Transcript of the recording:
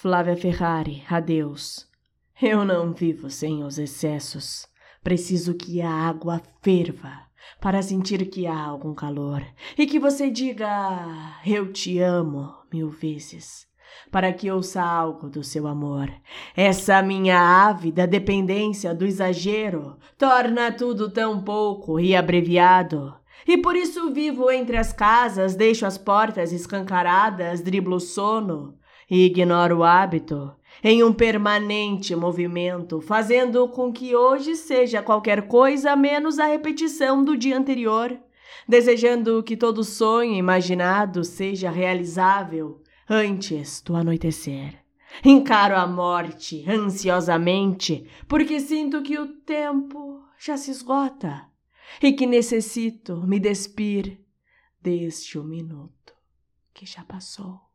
Flávia Ferrari, adeus. Eu não vivo sem os excessos. Preciso que a água ferva para sentir que há algum calor e que você diga eu te amo mil vezes para que ouça algo do seu amor. Essa minha ávida dependência do exagero torna tudo tão pouco e abreviado. E por isso vivo entre as casas, deixo as portas escancaradas, driblo o sono e ignoro o hábito, em um permanente movimento, fazendo com que hoje seja qualquer coisa menos a repetição do dia anterior, desejando que todo sonho imaginado seja realizável antes do anoitecer. Encaro a morte ansiosamente, porque sinto que o tempo já se esgota e que necessito me despir deste um minuto que já passou.